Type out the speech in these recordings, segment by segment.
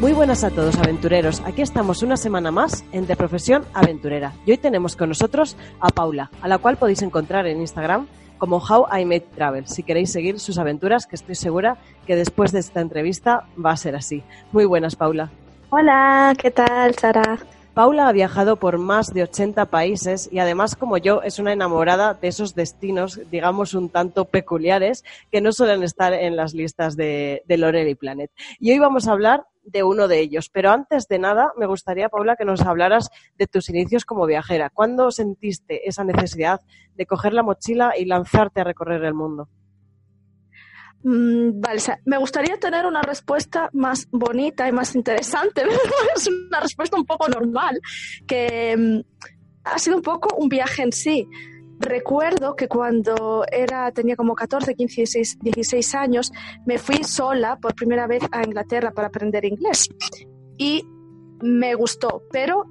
Muy buenas a todos aventureros. Aquí estamos una semana más en De Profesión Aventurera. Y hoy tenemos con nosotros a Paula, a la cual podéis encontrar en Instagram como How I Made Travel, si queréis seguir sus aventuras, que estoy segura que después de esta entrevista va a ser así. Muy buenas, Paula. Hola, ¿qué tal, Sara? Paula ha viajado por más de 80 países y además, como yo, es una enamorada de esos destinos, digamos, un tanto peculiares que no suelen estar en las listas de, de Loreley Planet. Y hoy vamos a hablar de uno de ellos. Pero antes de nada, me gustaría, Paula, que nos hablaras de tus inicios como viajera. ¿Cuándo sentiste esa necesidad de coger la mochila y lanzarte a recorrer el mundo? Mm, me gustaría tener una respuesta más bonita y más interesante. es una respuesta un poco normal, que mm, ha sido un poco un viaje en sí. Recuerdo que cuando era, tenía como 14, 15, 16, 16 años, me fui sola por primera vez a Inglaterra para aprender inglés. Y me gustó, pero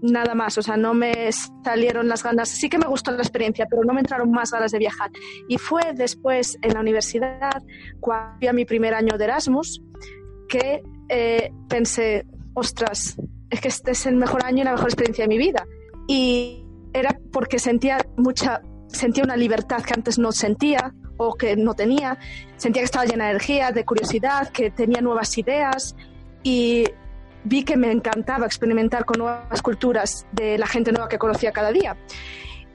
nada más, o sea, no me salieron las ganas, sí que me gustó la experiencia, pero no me entraron más ganas de viajar. Y fue después en la universidad, cuando fui a mi primer año de Erasmus, que eh, pensé, ostras, es que este es el mejor año y la mejor experiencia de mi vida. Y era porque sentía mucha, sentía una libertad que antes no sentía o que no tenía. Sentía que estaba llena de energía, de curiosidad, que tenía nuevas ideas y vi que me encantaba experimentar con nuevas culturas de la gente nueva que conocía cada día.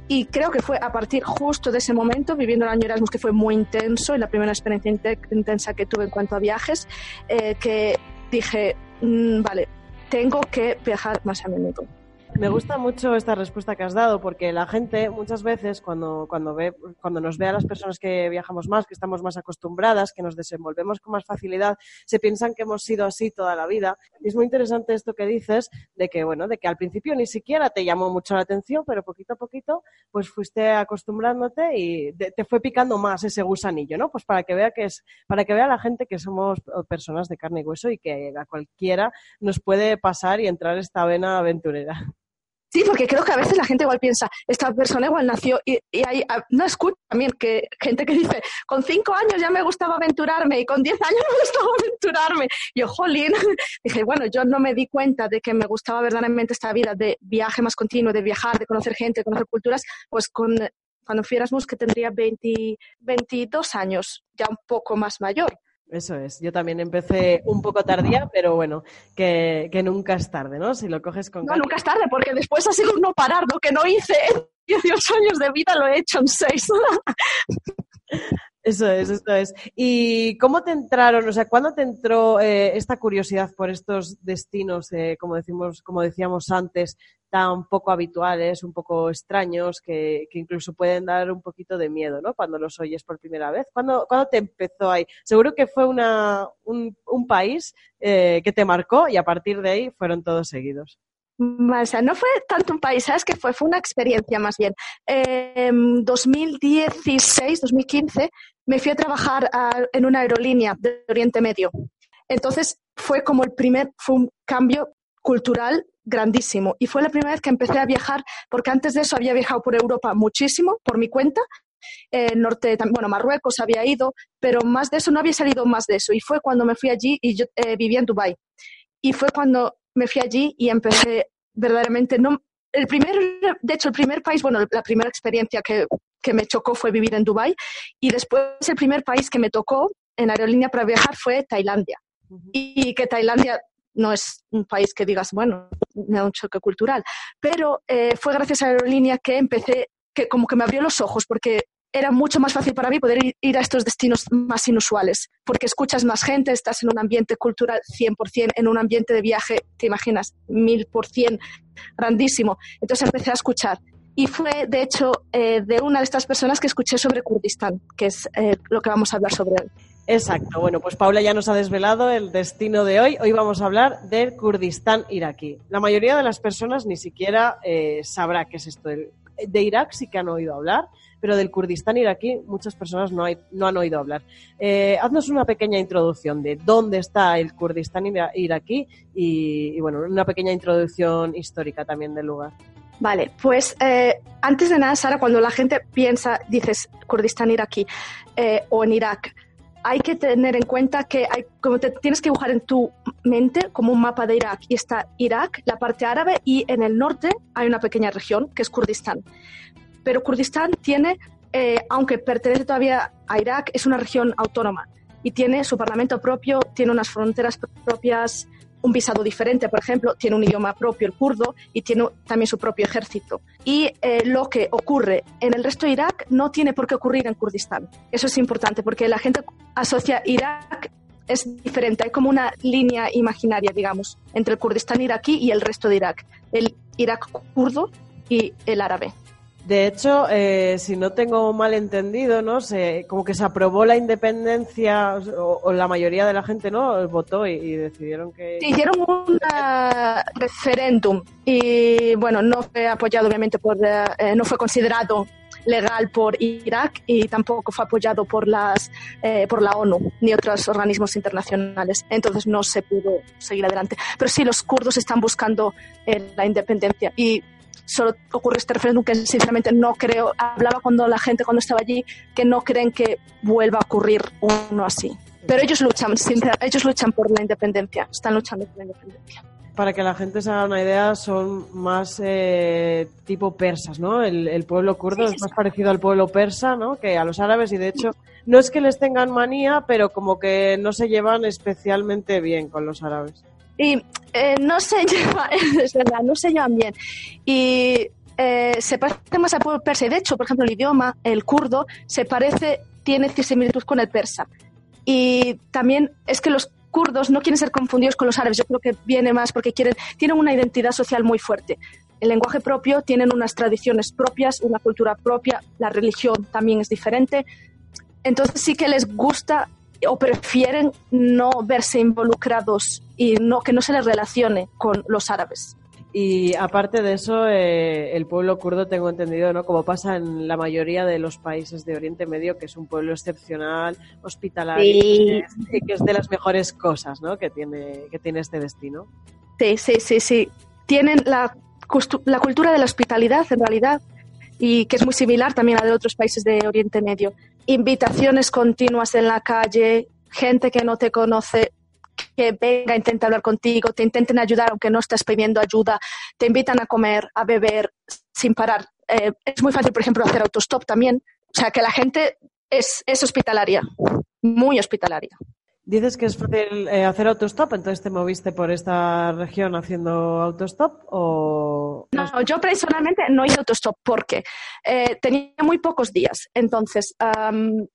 Y creo que fue a partir justo de ese momento, viviendo el año Erasmus, que fue muy intenso y la primera experiencia intensa que tuve en cuanto a viajes, eh, que dije, mm, vale, tengo que viajar más a menudo. Me gusta mucho esta respuesta que has dado porque la gente muchas veces cuando, cuando, ve, cuando nos ve a las personas que viajamos más, que estamos más acostumbradas, que nos desenvolvemos con más facilidad, se piensan que hemos sido así toda la vida. Y es muy interesante esto que dices de que, bueno, de que al principio ni siquiera te llamó mucho la atención, pero poquito a poquito pues fuiste acostumbrándote y te fue picando más ese gusanillo, ¿no? Pues para que vea que es, para que vea la gente que somos personas de carne y hueso y que a cualquiera nos puede pasar y entrar esta vena aventurera. Sí, porque creo que a veces la gente igual piensa, esta persona igual nació y, hay, no escucho también que gente que dice, con cinco años ya me gustaba aventurarme y con diez años me gustaba aventurarme. Y yo, jolín, dije, bueno, yo no me di cuenta de que me gustaba verdaderamente esta vida de viaje más continuo, de viajar, de conocer gente, de conocer culturas, pues con, cuando fui Erasmus que tendría 20, 22 años, ya un poco más mayor. Eso es, yo también empecé un poco tardía, pero bueno, que, nunca es tarde, ¿no? Si lo coges con... No, nunca es tarde, porque después ha sido no parar, lo que no hice en 18 años de vida lo he hecho en 6. Eso es, eso es. ¿Y cómo te entraron, o sea, cuándo te entró eh, esta curiosidad por estos destinos, eh, como decimos, como decíamos antes, tan poco habituales, un poco extraños, que, incluso pueden dar un poquito de miedo, ¿no? Cuando los oyes por primera vez. ¿Cuándo, te empezó ahí? Seguro que fue una, un, país eh, que te marcó y a partir de ahí fueron todos seguidos. O sea, no fue tanto un país, ¿sabes qué fue? Fue una experiencia más bien. En 2016, 2015, me fui a trabajar en una aerolínea de Oriente Medio. Entonces fue como el primer, cambio cultural grandísimo. Y fue la primera vez que empecé a viajar, porque antes de eso había viajado por Europa muchísimo, por mi cuenta. Eh, norte, bueno, Marruecos había ido, pero más de eso no había salido más de eso. Y fue cuando me fui allí y yo eh, vivía en Dubái. Y fue cuando me fui allí y empecé verdaderamente, no, el primer, de hecho, el primer país, bueno, la primera experiencia que, que me chocó fue vivir en Dubái y después el primer país que me tocó en aerolínea para viajar fue Tailandia. Y que Tailandia no es un país que digas, bueno, me da un choque cultural, pero eh, fue gracias a aerolínea que empecé, que como que me abrió los ojos, porque era mucho más fácil para mí poder ir, a estos destinos más inusuales, porque escuchas más gente, estás en un ambiente cultural 100%, en un ambiente de viaje, te imaginas, 1000% grandísimo. Entonces empecé a escuchar. Y fue, de hecho, eh, de una de estas personas que escuché sobre Kurdistán, que es eh, lo que vamos a hablar sobre hoy. Exacto. Bueno, pues Paula ya nos ha desvelado el destino de hoy. Hoy vamos a hablar del Kurdistán iraquí. La mayoría de las personas ni siquiera eh, sabrá qué es esto. De Irak sí que han oído hablar, pero del Kurdistán iraquí muchas personas no, hay, no han oído hablar. Eh, haznos una pequeña introducción de dónde está el Kurdistán iraquí y, bueno, una pequeña introducción histórica también del lugar. Vale, pues eh, antes de nada, Sara, cuando la gente piensa, dices Kurdistán iraquí o en Irak, hay que tener en cuenta que hay, como te tienes que dibujar en tu mente como un mapa de Irak y está Irak, la parte árabe y en el norte hay una pequeña región que es Kurdistán. Pero Kurdistán tiene, eh, aunque pertenece todavía a Irak, es una región autónoma y tiene su parlamento propio, tiene unas fronteras propias, un visado diferente, por ejemplo, tiene un idioma propio, el kurdo, y tiene también su propio ejército. Y eh, lo que ocurre en el resto de Irak no tiene por qué ocurrir en Kurdistán. Eso es importante porque la gente asocia Irak es diferente, hay como una línea imaginaria, digamos, entre el Kurdistán iraquí y el resto de Irak, el Irak kurdo y el árabe. De hecho, eh, si no tengo mal entendido, ¿no? Se, como que se aprobó la independencia, o, la mayoría de la gente, ¿no? Votó y, decidieron que... Hicieron un referéndum y, bueno, no fue apoyado, obviamente, por... Eh, no fue considerado legal por Irak y tampoco fue apoyado por las eh, por la ONU ni otros organismos internacionales. Entonces no se pudo seguir adelante. Pero sí, los kurdos están buscando la independencia y solo ocurre este referéndum que sinceramente no creo, hablaba cuando la gente cuando estaba allí, que no creen que vuelva a ocurrir uno así. Pero ellos luchan, ellos luchan por la independencia, están luchando por la independencia. Para que la gente se haga una idea, son más eh, tipo persas, ¿no? El, pueblo kurdo es más parecido al pueblo persa, ¿no? Que a los árabes y de hecho no es que les tengan manía, pero como que no se llevan especialmente bien con los árabes y eh, no se llevan, es verdad, no se llevan bien. Y eh, se parece más al pueblo persa. de hecho, por ejemplo, el idioma, el kurdo, se parece, tiene similitud con el persa. Y también es que los kurdos no quieren ser confundidos con los árabes. Yo creo que viene más porque quieren, tienen una identidad social muy fuerte. El lenguaje propio, tienen unas tradiciones propias, una cultura propia, la religión también es diferente. Entonces sí que les gusta o prefieren no verse involucrados y no que no se les relacione con los árabes. Y aparte de eso, eh, el pueblo kurdo, tengo entendido, ¿no? Como pasa en la mayoría de los países de Oriente Medio, que es un pueblo excepcional, hospitalario, y que es de las mejores cosas, ¿no? Que tiene, que tiene este destino. Sí, sí, sí, sí. Tienen la, la cultura de la hospitalidad, en realidad, y que es muy similar también a de otros países de Oriente Medio invitaciones continuas en la calle, gente que no te conoce, que venga, intenta hablar contigo, te intenten ayudar aunque no estés pidiendo ayuda, te invitan a comer, a beber sin parar. Eh, es muy fácil, por ejemplo, hacer autostop también. O sea, que la gente es, es hospitalaria, muy hospitalaria. Dices que es fácil eh, hacer autostop, entonces te moviste por esta región haciendo autostop o... No, yo personalmente no hice autostop porque eh, tenía muy pocos días. Entonces, en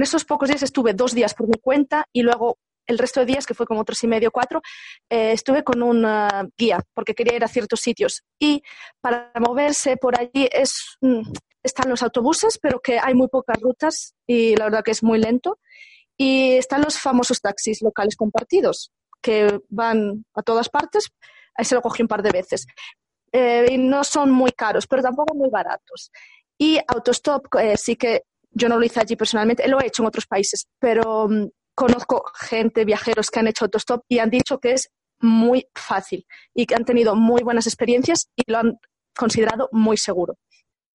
esos pocos días estuve dos días por mi cuenta y luego el resto de días, que fue como tres y medio, cuatro, eh, estuve con un guía porque quería ir a ciertos sitios. Y para moverse por allí es, mm, están los autobuses, pero que hay muy pocas rutas y la verdad que es muy lento. Y están los famosos taxis locales compartidos, que van a todas partes. Ahí se lo cogí un par de veces. Eh, y no son muy caros, pero tampoco muy baratos. Y autostop, eh, sí que yo no lo hice allí personalmente, lo he hecho en otros países, pero mm, conozco gente, viajeros que han hecho autostop y han dicho que es muy fácil y que han tenido muy buenas experiencias y lo han considerado muy seguro.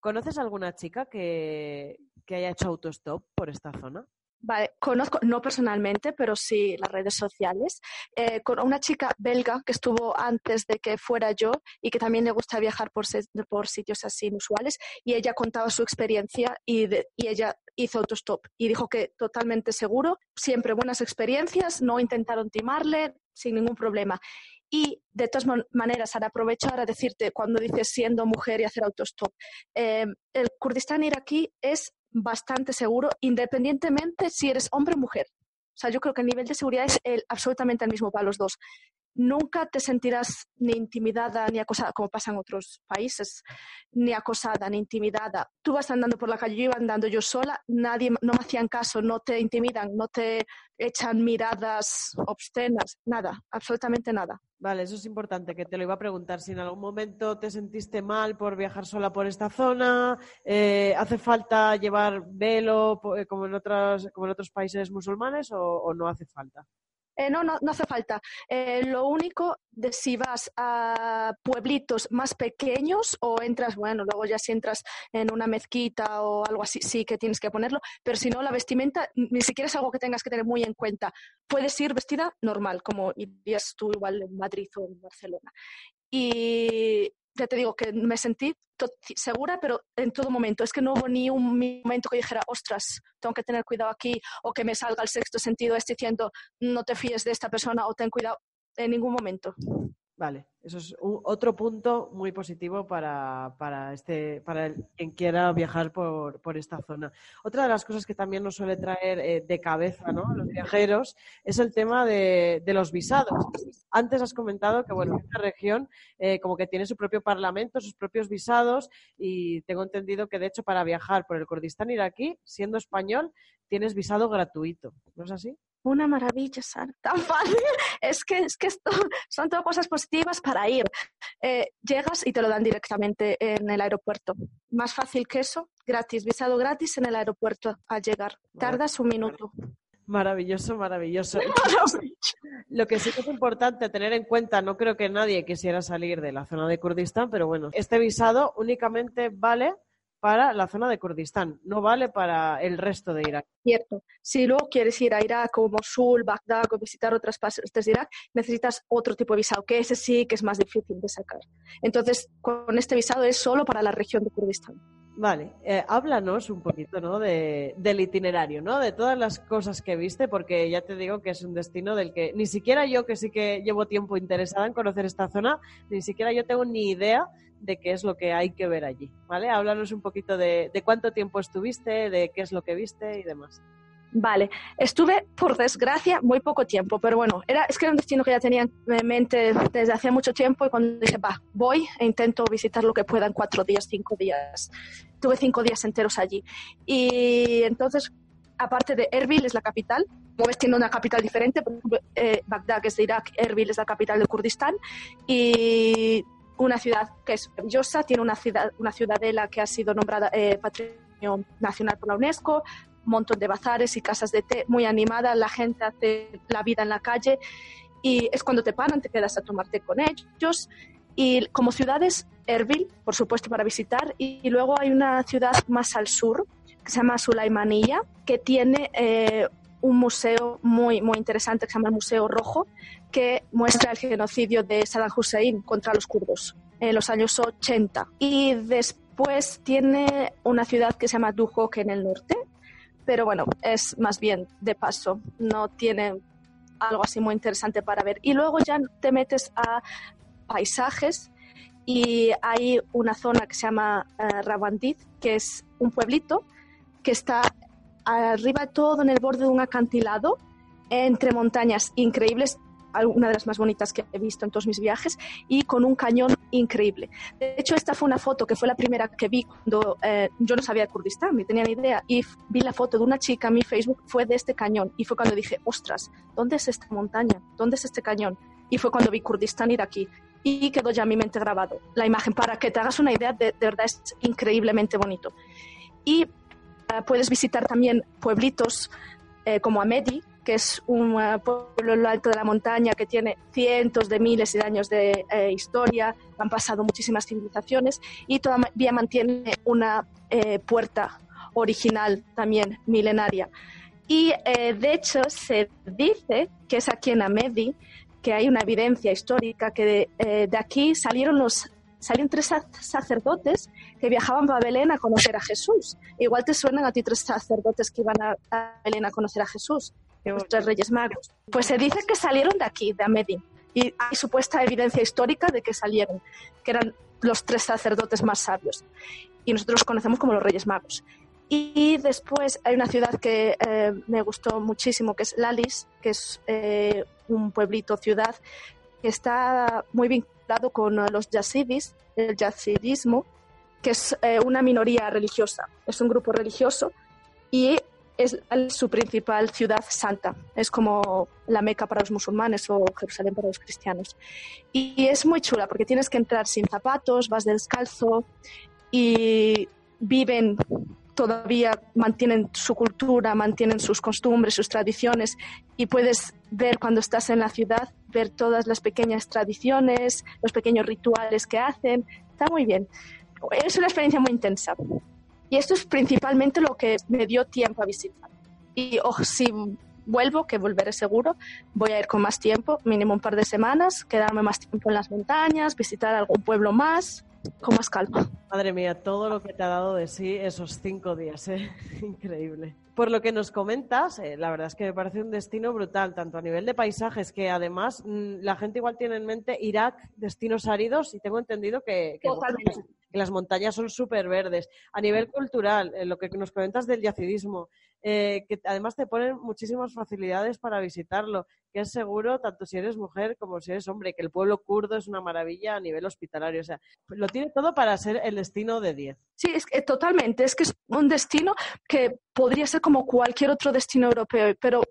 ¿Conoces alguna chica que, que haya hecho autostop por esta zona? Vale, conozco, no personalmente, pero sí las redes sociales, eh, con una chica belga que estuvo antes de que fuera yo y que también le gusta viajar por, por sitios así inusuales y ella contaba su experiencia y, y ella hizo autostop y dijo que totalmente seguro, siempre buenas experiencias, no intentaron timarle sin ningún problema. Y de todas maneras, ahora aprovecho a decirte, cuando dices siendo mujer y hacer autostop, eh, el Kurdistán iraquí es bastante seguro, independientemente si eres hombre o mujer. O sea, yo creo que el nivel de seguridad es el, absolutamente el mismo para los dos. Nunca te sentirás ni intimidada ni acosada, como pasa en otros países, ni acosada ni intimidada. Tú vas andando por la calle, yo iba andando yo sola, nadie, no me hacían caso, no te intimidan, no te echan miradas obscenas, nada, absolutamente nada. Vale, eso es importante, que te lo iba a preguntar. Si en algún momento te sentiste mal por viajar sola por esta zona, eh, ¿hace falta llevar velo eh, como en otros, como en otros países musulmanes o no hace falta? Eh, no, no, no hace falta. Eh, lo único de si vas a pueblitos más pequeños o entras, bueno, luego ya si entras en una mezquita o algo así, sí que tienes que ponerlo, pero si no, la vestimenta ni siquiera es algo que tengas que tener muy en cuenta. Puedes ir vestida normal, como irías tú igual en Madrid o en Barcelona. Y ya te digo que me sentí segura, pero en todo momento. Es que no hubo ni un momento que dijera, ostras, tengo que tener cuidado aquí, o que me salga el sexto sentido este diciendo, no te fíes de esta persona o ten cuidado. En ningún momento. Vale, eso es otro punto muy positivo para, este, para quien quiera viajar por, por, esta zona. Otra de las cosas que también nos suele traer eh, de cabeza ¿no? los viajeros es el tema de, los visados. Antes has comentado que bueno, esta región eh, como que tiene su propio parlamento, sus propios visados y tengo entendido que de hecho para viajar por el Kurdistán iraquí, siendo español, tienes visado gratuito. ¿No es así? Una maravilla, Sara. Tan fácil. Es que, es que esto, son todas cosas positivas para ir. Eh, llegas y te lo dan directamente en el aeropuerto. Más fácil que eso, gratis, visado gratis en el aeropuerto al llegar. Tardas un minuto. Maravilloso, maravilloso. Lo que sí que es importante tener en cuenta, no creo que nadie quisiera salir de la zona de Kurdistán, pero bueno, este visado únicamente vale para la zona de Kurdistán, no vale para el resto de Irak. Cierto. Si luego quieres ir a Irak o Mosul, Bagdad o visitar otras partes de Irak, necesitas otro tipo de visado, que ese sí que es más difícil de sacar. Entonces, con este visado es solo para la región de Kurdistán. Vale, eh, háblanos un poquito ¿no? De, del itinerario, ¿no? de todas las cosas que viste, porque ya te digo que es un destino del que ni siquiera yo, que sí que llevo tiempo interesada en conocer esta zona, ni siquiera yo tengo ni idea de qué es lo que hay que ver allí. ¿vale? Háblanos un poquito de, de cuánto tiempo estuviste, de qué es lo que viste y demás. Vale, estuve, por desgracia, muy poco tiempo, pero bueno, era, es que era un destino que ya tenía en mente desde hace mucho tiempo y cuando dije, va, voy e intento visitar lo que pueda en cuatro días, cinco días. Tuve cinco días enteros allí. Y entonces, aparte de Erbil, es la capital, como ves, tiene una capital diferente, eh, Bagdad, que es de Irak, Erbil es la capital de Kurdistán, y una ciudad que es maravillosa, tiene una, ciudad, una ciudadela que ha sido nombrada eh, Patrimonio Nacional por la UNESCO, montón de bazares y casas de té muy animadas, la gente hace la vida en la calle y es cuando te paran, te quedas a tomar té con ellos. Y como ciudades, Erbil, por supuesto, para visitar. Y, luego hay una ciudad más al sur, que se llama Sulaimanilla, que tiene eh, un museo muy, muy interesante que se llama el Museo Rojo, que muestra el genocidio de Saddam Hussein contra los kurdos en los años 80. Y después tiene una ciudad que se llama Duhok en el norte, pero bueno, es más bien de paso, no tiene algo así muy interesante para ver. Y luego ya te metes a paisajes y hay una zona que se llama uh, que es un pueblito que está arriba todo en el borde de un acantilado entre montañas increíbles una de las más bonitas que he visto en todos mis viajes y con un cañón increíble. De hecho, esta fue una foto que fue la primera que vi cuando eh, yo no sabía de Kurdistán, ni tenía ni idea, y vi la foto de una chica en mi Facebook, fue de este cañón, y fue cuando dije, ostras, ¿dónde es esta montaña? ¿Dónde es este cañón? Y fue cuando vi Kurdistán ir aquí. Y quedó ya en mi mente grabado la imagen. Para que te hagas una idea, de, verdad es increíblemente bonito. Y eh, puedes visitar también pueblitos eh, como Amedi, que es un eh, pueblo en lo alto de la montaña que tiene cientos de miles de años de eh, historia, han pasado muchísimas civilizaciones y todavía mantiene una eh, puerta original también milenaria. Y de hecho se dice que es aquí en Amedi que hay una evidencia histórica que de, de aquí salieron los salieron tres sacerdotes que viajaban a Belén a conocer a Jesús. Igual te suenan a ti tres sacerdotes que iban a Belén a conocer a Jesús los tres reyes magos. Pues se dice que salieron de aquí, de Amedi, y hay supuesta evidencia histórica de que salieron, que eran los tres sacerdotes más sabios, y nosotros los conocemos como los reyes magos. Y después hay una ciudad que eh, me gustó muchísimo, que es Lalis, que es eh, un pueblito, ciudad, que está muy vinculado con los yazidis, el yazidismo, que es eh, una minoría religiosa, es un grupo religioso y es su principal ciudad santa. Es como la Meca para los musulmanes o Jerusalén para los cristianos. Y es muy chula porque tienes que entrar sin zapatos, vas descalzo y viven todavía, mantienen su cultura, mantienen sus costumbres, sus tradiciones y puedes ver cuando estás en la ciudad, ver todas las pequeñas tradiciones, los pequeños rituales que hacen. Está muy bien. Es una experiencia muy intensa. Y esto es principalmente lo que me dio tiempo a visitar. Y oh, si vuelvo, que volveré seguro, voy a ir con más tiempo, mínimo un par de semanas, quedarme más tiempo en las montañas, visitar algún pueblo más, con más calma. Madre mía, todo lo que te ha dado de sí esos cinco días, ¿eh? increíble. Por lo que nos comentas, eh, la verdad es que me parece un destino brutal, tanto a nivel de paisajes, que además mm, la gente igual tiene en mente Irak, destinos áridos, y tengo entendido que, que las montañas son súper verdes. A nivel cultural, lo que nos comentas del yacidismo, eh, que además te ponen muchísimas facilidades para visitarlo, que es seguro tanto si eres mujer como si eres hombre, que el pueblo kurdo es una maravilla a nivel hospitalario. O sea, lo tiene todo para ser el destino de 10. Sí, es que, totalmente. Es que es un destino que podría ser como cualquier otro destino europeo, pero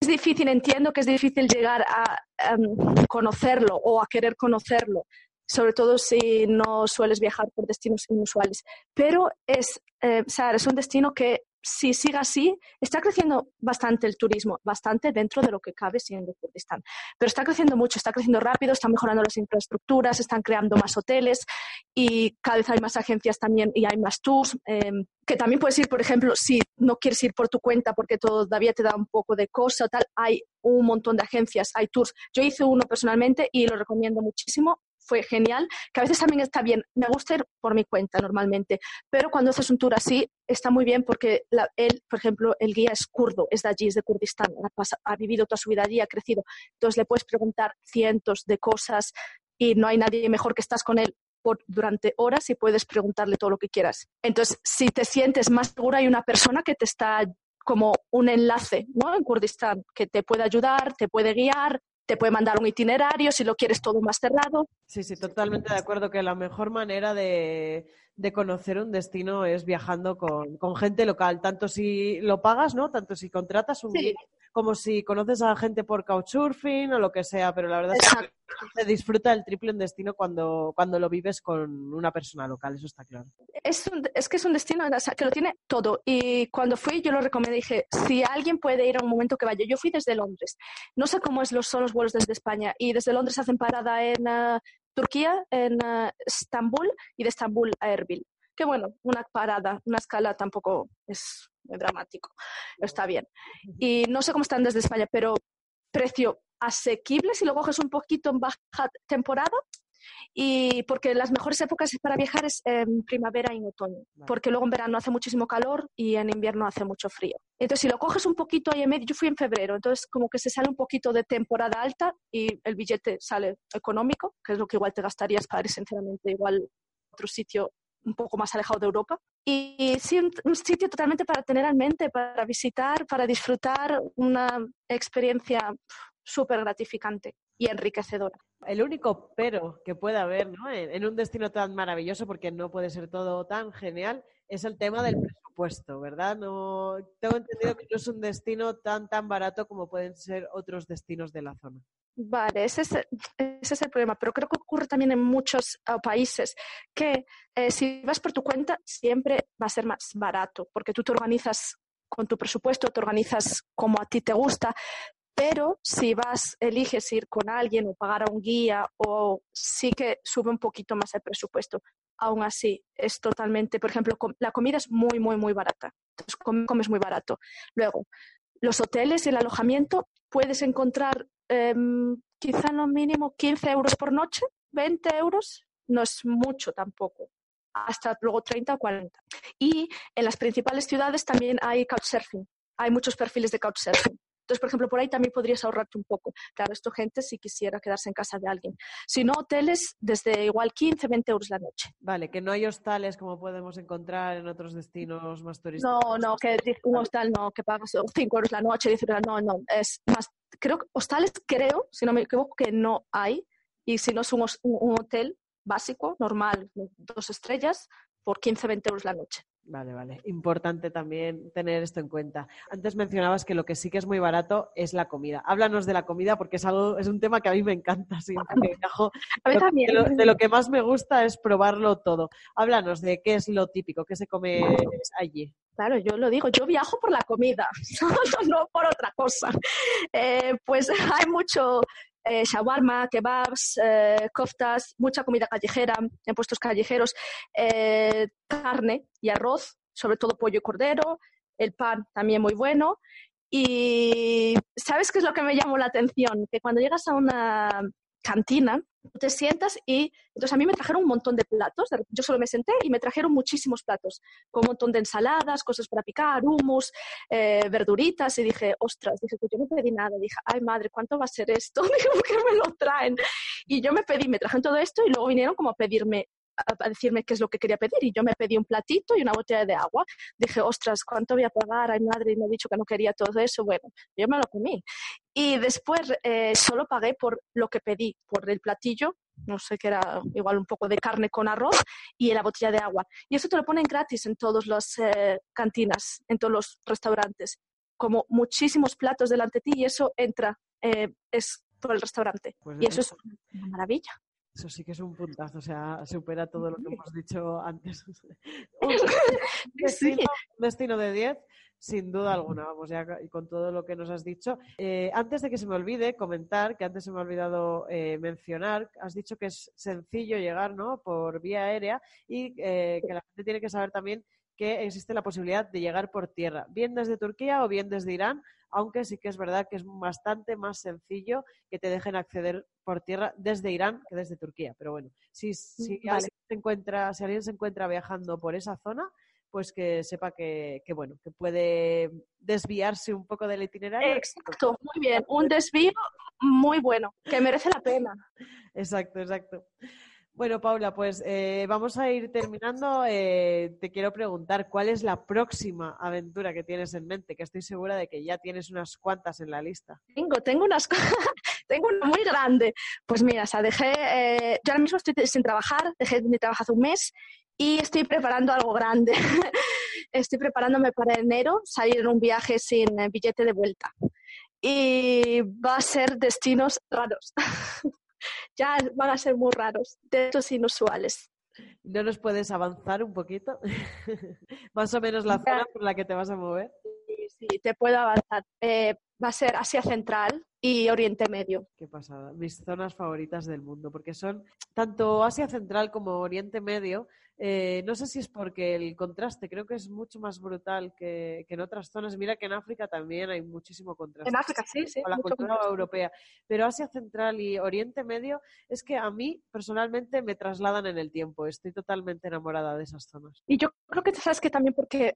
es difícil, entiendo que es difícil llegar a em, conocerlo o a querer conocerlo sobre todo si no sueles viajar por destinos inusuales. Pero es, eh, es un destino que si sigue así, está creciendo bastante el turismo, bastante dentro de lo que cabe siendo Kurdistán. Pero está creciendo mucho, está creciendo rápido, están mejorando las infraestructuras, están creando más hoteles y cada vez hay más agencias también y hay más tours. Em, que también puedes ir, por ejemplo, si no quieres ir por tu cuenta porque todavía te da un poco de cosa tal, hay un montón de agencias, hay tours. Yo hice uno personalmente y lo recomiendo muchísimo fue genial, que a veces también está bien, me gusta ir por mi cuenta normalmente, pero cuando haces un tour así está muy bien porque él, por ejemplo, el guía es kurdo, es de allí, es de Kurdistán, ha, vivido toda su vida allí, ha crecido, entonces le puedes preguntar cientos de cosas y no hay nadie mejor que estás con él durante horas y puedes preguntarle todo lo que quieras. Entonces, si te sientes más segura, hay una persona que te está como un enlace ¿no? en Kurdistán que te puede ayudar, te puede guiar, te puede mandar un itinerario si lo quieres todo más cerrado. Sí, sí, totalmente de acuerdo que la mejor manera de, conocer un destino es viajando con, gente local, tanto si lo pagas, ¿no? Tanto si contratas un guía, como si conoces a gente por couchsurfing o lo que sea, pero la verdad es que se disfruta el triple en destino cuando, cuando lo vives con una persona local, eso está claro. Es, es que es un destino que lo tiene todo. Y cuando fui, yo lo recomendé, dije, si alguien puede ir a un momento que vaya. Yo fui desde Londres. No sé cómo es los, son los vuelos desde España. Y desde Londres hacen parada en uh, Turquía, en uh, Estambul, y de Estambul a Erbil. Que bueno, una parada, una escala tampoco es dramático. Está bien. Y no sé cómo están desde España, pero precio asequible si lo coges un poquito en baja temporada. Y porque las mejores épocas para viajar es en primavera y en otoño, porque luego en verano hace muchísimo calor y en invierno hace mucho frío. Entonces, si lo coges un poquito ahí en medio, yo fui en febrero, entonces como que se sale un poquito de temporada alta y el billete sale económico, que es lo que igual te gastarías para ir sinceramente igual a otro sitio un poco más alejado de Europa. Y sí, un, sitio totalmente para tener en mente, para visitar, para disfrutar una experiencia súper gratificante y enriquecedora. El único pero que puede haber ¿no? en, un destino tan maravilloso, porque no puede ser todo tan genial, es el tema del presupuesto, ¿verdad? No tengo entendido que no es un destino tan tan barato como pueden ser otros destinos de la zona. Vale, ese es, el problema, pero creo que ocurre también en muchos ah, países que eh, si vas por tu cuenta siempre va a ser más barato, porque tú te organizas con tu presupuesto, te organizas como a ti te gusta, pero si vas, eliges ir con alguien o pagar a un guía, o sí que sube un poquito más el presupuesto. Aún así, es totalmente, por ejemplo, la comida es muy, muy, muy barata. Entonces, comes muy barato. Luego, los hoteles y el alojamiento puedes encontrar em, quizá no mínimo 15 euros por noche, 20 euros, no es mucho tampoco, hasta luego 30 o 40. Y en las principales ciudades también hay couchsurfing, hay muchos perfiles de couchsurfing. Entonces, por ejemplo, por ahí también podrías ahorrarte un poco. Claro, esto gente si quisiera quedarse en casa de alguien. Si no, hoteles desde igual 15, 20 euros la noche. Vale, que no hay hostales como podemos encontrar en otros destinos más turísticos. No, no, que un hostal no, que pagas 5 euros la noche, no, no, es más, creo que hostales creo, si no me equivoco, que no hay. Y si no es un, un hotel básico, normal, dos estrellas, por 15, 20 euros la noche. Vale, vale. Importante también tener esto en cuenta. Antes mencionabas que lo que sí que es muy barato es la comida. Háblanos de la comida porque es algo, es un tema que a mí me encanta. A mí también. De lo, que más me gusta es probarlo todo. Háblanos de qué es lo típico, qué se come allí. Claro, yo lo digo, yo viajo por la comida, no, por otra cosa. Eh, pues hay mucho eh, shawarma, kebabs, eh, koftas, mucha comida callejera en puestos callejeros, eh, carne y arroz, sobre todo pollo y cordero, el pan también muy bueno. Y ¿sabes qué es lo que me llamó la atención? Que cuando llegas a una cantina, te sientas y entonces a mí me trajeron un montón de platos, yo solo me senté y me trajeron muchísimos platos, con un montón de ensaladas, cosas para picar, humus, eh, verduritas y dije, ostras, dije, pues yo no pedí nada, dije, ay madre, ¿cuánto va a ser esto? Digo, ¿qué me lo traen? Y yo me pedí, me trajeron todo esto y luego vinieron como a pedirme a decirme qué es lo que quería pedir y yo me pedí un platito y una botella de agua. Dije, ostras, ¿cuánto voy a pagar? Ay, madre, y me ha dicho que no quería todo eso. Bueno, yo me lo comí. Y después eh, solo pagué por lo que pedí, por el platillo, no sé qué era, igual un poco de carne con arroz y la botella de agua. Y eso te lo ponen gratis en todas las eh, cantinas, en todos los restaurantes. Como muchísimos platos delante de ti y eso entra, eh, es por el restaurante. Pues y eso es una maravilla. Eso sí que es un puntazo, o sea, supera todo lo que hemos dicho antes. un destino, de 10, sin duda alguna, vamos, ya con todo lo que nos has dicho. Eh, antes de que se me olvide comentar, que antes se me ha olvidado eh, mencionar, has dicho que es sencillo llegar, ¿no? Por vía aérea y eh, que la gente tiene que saber también que existe la posibilidad de llegar por tierra, bien desde Turquía o bien desde Irán, aunque sí que es verdad que es bastante más sencillo que te dejen acceder por tierra desde Irán que desde Turquía. Pero bueno, si, si, mm, alguien, se encuentra, si alguien se encuentra viajando por esa zona, pues que sepa que, que, bueno, que puede desviarse un poco del itinerario. Exacto, muy bien. Un desvío muy bueno, que merece la pena. Exacto, exacto. Bueno, Paula, pues eh, vamos a ir terminando. Eh, te quiero preguntar, ¿cuál es la próxima aventura que tienes en mente? Que estoy segura de que ya tienes unas cuantas en la lista. Tengo, tengo unas tengo una muy grande. Pues mira, o sea, dejé, eh, yo ahora mismo estoy sin trabajar, dejé mi trabajo hace un mes y estoy preparando algo grande. estoy preparándome para enero salir en un viaje sin billete de vuelta. Y va a ser destinos raros. ya van a ser muy raros, de estos inusuales. ¿No nos puedes avanzar un poquito? Más o menos la zona por la que te vas a mover. Sí, sí te puedo avanzar. Eh, va a ser Asia Central y Oriente Medio. Qué pasada. Mis zonas favoritas del mundo, porque son tanto Asia Central como Oriente Medio eh, no sé si es porque el contraste creo que es mucho más brutal que, en otras zonas. Mira que en África también hay muchísimo contraste. En África, sí, sí. Con la cultura europea. Pero Asia Central y Oriente Medio es que a mí personalmente me trasladan en el tiempo. Estoy totalmente enamorada de esas zonas. Y yo creo que sabes que también porque,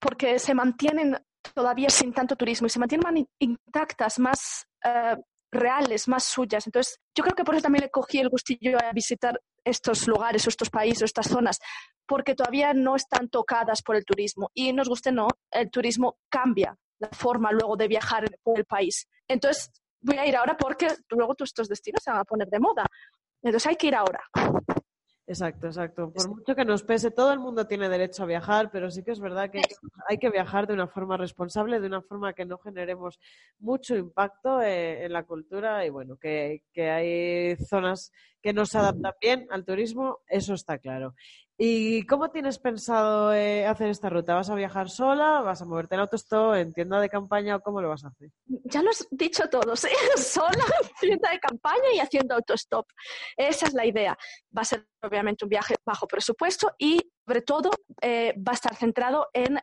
porque se mantienen todavía sin tanto turismo y se mantienen intactas, más eh, reales, más suyas. Entonces, yo creo que por eso también le cogí el gustillo a visitar estos lugares o estos países o estas zonas, porque todavía no están tocadas por el turismo. Y nos guste no, el turismo cambia la forma luego de viajar por el país. Entonces, voy a ir ahora porque luego estos destinos se van a poner de moda. Entonces hay que ir ahora. Exacto, exacto. Por mucho que nos pese, todo el mundo tiene derecho a viajar, pero sí que es verdad que hay que viajar de una forma responsable, de una forma que no generemos mucho impacto eh, en la cultura y bueno, que, que hay zonas que no se adaptan bien al turismo, eso está claro. ¿Y cómo tienes pensado eh, hacer esta ruta? ¿Vas a viajar sola? ¿Vas a moverte en autostop, en tienda de campaña o cómo lo vas a hacer? Ya lo has dicho todo, ¿sí? sola, tienda de campaña y haciendo autostop. Esa es la idea. Va a ser obviamente un viaje bajo presupuesto y sobre todo eh, va a estar centrado en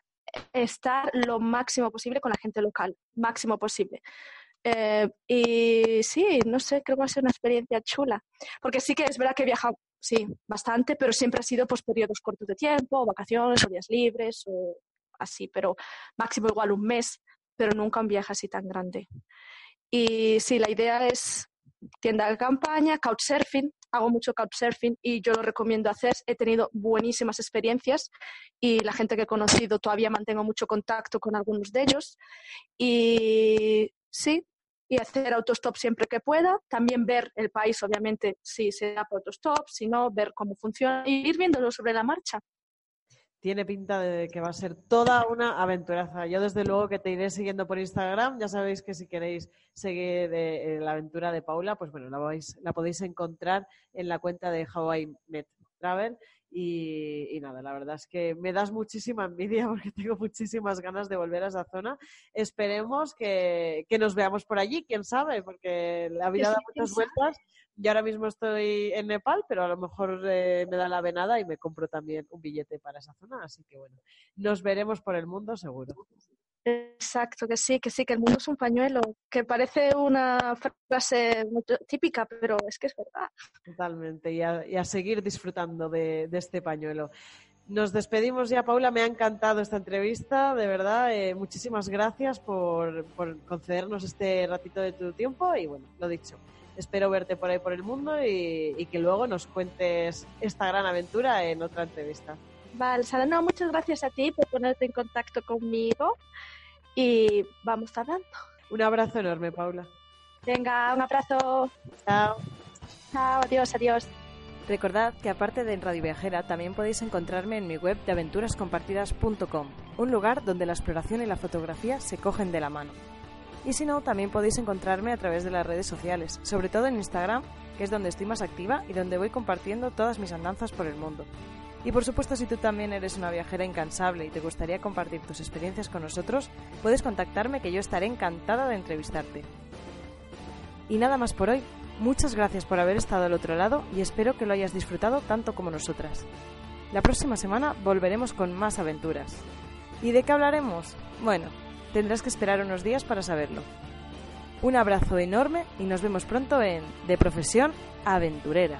estar lo máximo posible con la gente local, máximo posible. Eh, y sí, no sé, creo que va a ser una experiencia chula. Porque sí que es verdad que he sí, bastante, pero siempre ha sido pues periodos cortos de tiempo, vacaciones días libres o así, pero máximo igual un mes, pero nunca un viaje así tan grande. Y sí, la idea es tienda de campaña, couchsurfing, hago mucho couchsurfing y yo lo recomiendo hacer. He tenido buenísimas experiencias y la gente que he conocido todavía mantengo mucho contacto con algunos de ellos. Y sí, y hacer autostop siempre que pueda. También ver el país, obviamente, si se da autostop, si no, ver cómo funciona y ir viéndolo sobre la marcha. Tiene pinta de que va a ser toda una aventuraza. Yo desde luego que te iré siguiendo por Instagram. Ya sabéis que si queréis seguir eh, la aventura de Paula, pues bueno, la, vais, la podéis encontrar en la cuenta de Hawaii Met Travel. Y, nada, la verdad es que me das muchísima envidia porque tengo muchísimas ganas de volver a esa zona. Esperemos que, nos veamos por allí, quién sabe, porque la vida da muchas vueltas. Yo ahora mismo estoy en Nepal, pero a lo mejor eh, me da la venada y me compro también un billete para esa zona. Así que bueno, nos veremos por el mundo seguro. Exacto, que sí, que sí, que el mundo es un pañuelo, que parece una frase típica, pero es que es verdad. Totalmente, y a, seguir disfrutando de, este pañuelo. Nos despedimos ya, Paula. Me ha encantado esta entrevista, de verdad. Eh, muchísimas gracias por, concedernos este ratito de tu tiempo y bueno, lo dicho. Espero verte por ahí por el mundo y, y que luego nos cuentes esta gran aventura en otra entrevista. Vale, Sara, no, muchas gracias a ti por ponerte en contacto conmigo y vamos hablando. Un abrazo enorme, Paula. Venga, un abrazo. Chao. Chao, adiós, adiós. Recordad que aparte de en Radio Viajera también podéis encontrarme en mi web de aventurascompartidas.com, un lugar donde la exploración y la fotografía se cogen de la mano. Y si no, también podéis encontrarme a través de las redes sociales, sobre todo en Instagram, que es donde estoy más activa y donde voy compartiendo todas mis andanzas por el mundo. Y por supuesto, si tú también eres una viajera incansable y te gustaría compartir tus experiencias con nosotros, puedes contactarme que yo estaré encantada de entrevistarte. Y nada más por hoy. Muchas gracias por haber estado al otro lado y espero que lo hayas disfrutado tanto como nosotras. La próxima semana volveremos con más aventuras. ¿Y de qué hablaremos? Bueno, tendrás que esperar unos días para saberlo. Un abrazo enorme y nos vemos pronto en De Profesión Aventurera.